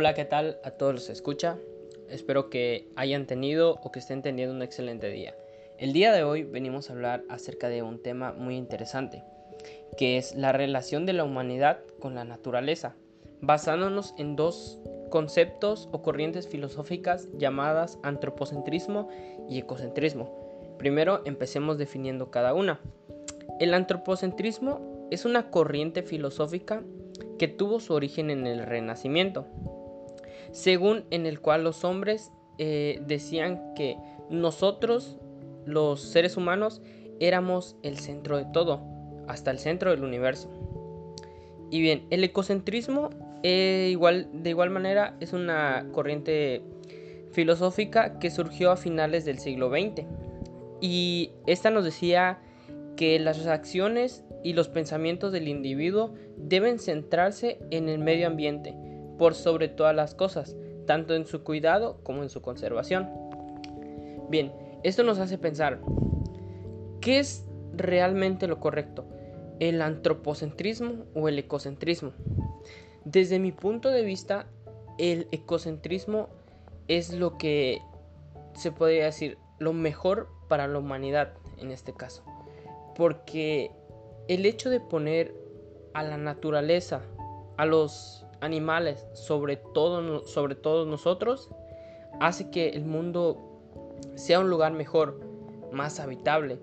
Hola, ¿qué tal a todos los escucha? Espero que hayan tenido o que estén teniendo un excelente día. El día de hoy venimos a hablar acerca de un tema muy interesante, que es la relación de la humanidad con la naturaleza, basándonos en dos conceptos o corrientes filosóficas llamadas antropocentrismo y ecocentrismo. Primero empecemos definiendo cada una. El antropocentrismo es una corriente filosófica que tuvo su origen en el Renacimiento, según en el cual los hombres eh, decían que nosotros, los seres humanos, éramos el centro de todo, hasta el centro del universo. Y bien, el ecocentrismo eh, igual, de igual manera es una corriente filosófica que surgió a finales del siglo XX. Y esta nos decía que las acciones y los pensamientos del individuo deben centrarse en el medio ambiente, por sobre todas las cosas, tanto en su cuidado como en su conservación. Bien, esto nos hace pensar, ¿qué es realmente lo correcto? ¿El antropocentrismo o el ecocentrismo? Desde mi punto de vista, el ecocentrismo es lo que se podría decir lo mejor para la humanidad en este caso. Porque el hecho de poner a la naturaleza, a los animales, sobre todo, sobre todos nosotros, hace que el mundo sea un lugar mejor, más habitable.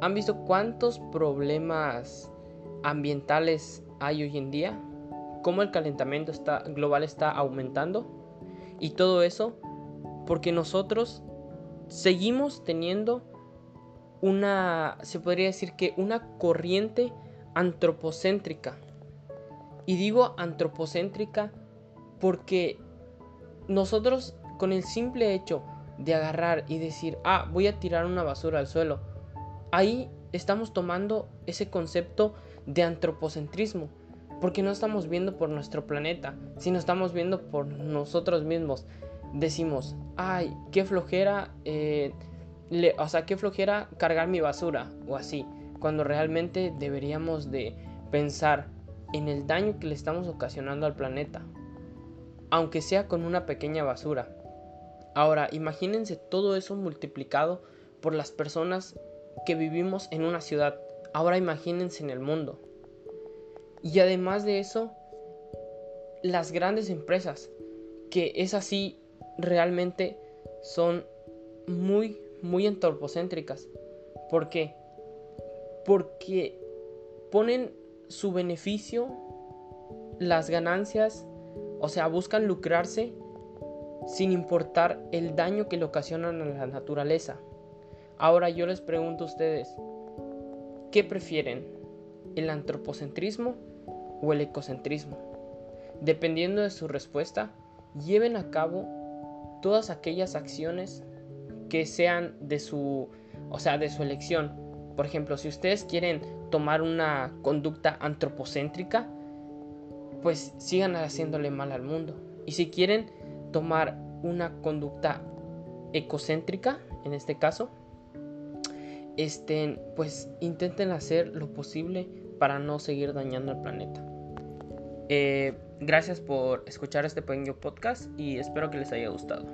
¿Han visto cuántos problemas ambientales hay hoy en día? ¿Cómo el calentamiento global está aumentando? Y todo eso porque nosotros seguimos teniendo una, se podría decir que una corriente antropocéntrica y digo antropocéntrica porque nosotros con el simple hecho de agarrar y decir, ah, voy a tirar una basura al suelo, ahí estamos tomando ese concepto de antropocentrismo, porque no estamos viendo por nuestro planeta, sino estamos viendo por nosotros mismos. Decimos, ay, qué flojera, eh, o sea, qué flojera cargar mi basura o así, cuando realmente deberíamos de pensar, en el daño que le estamos ocasionando al planeta, aunque sea con una pequeña basura. Ahora, imagínense todo eso multiplicado por las personas que vivimos en una ciudad. Ahora imagínense en el mundo. Y además de eso, las grandes empresas, que es así, realmente son muy, muy antropocéntricas. ¿Por qué? Porque ponen su beneficio, las ganancias, o sea, buscan lucrarse sin importar el daño que le ocasionan a la naturaleza. Ahora yo les pregunto a ustedes, ¿qué prefieren? ¿El antropocentrismo o el ecocentrismo? Dependiendo de su respuesta, lleven a cabo todas aquellas acciones que sean de su, o sea, de su elección. Por ejemplo, si ustedes quieren tomar una conducta antropocéntrica, pues sigan haciéndole mal al mundo. Y si quieren tomar una conducta ecocéntrica, en este caso, este, pues intenten hacer lo posible para no seguir dañando el planeta. Eh, gracias por escuchar este pequeño podcast y espero que les haya gustado.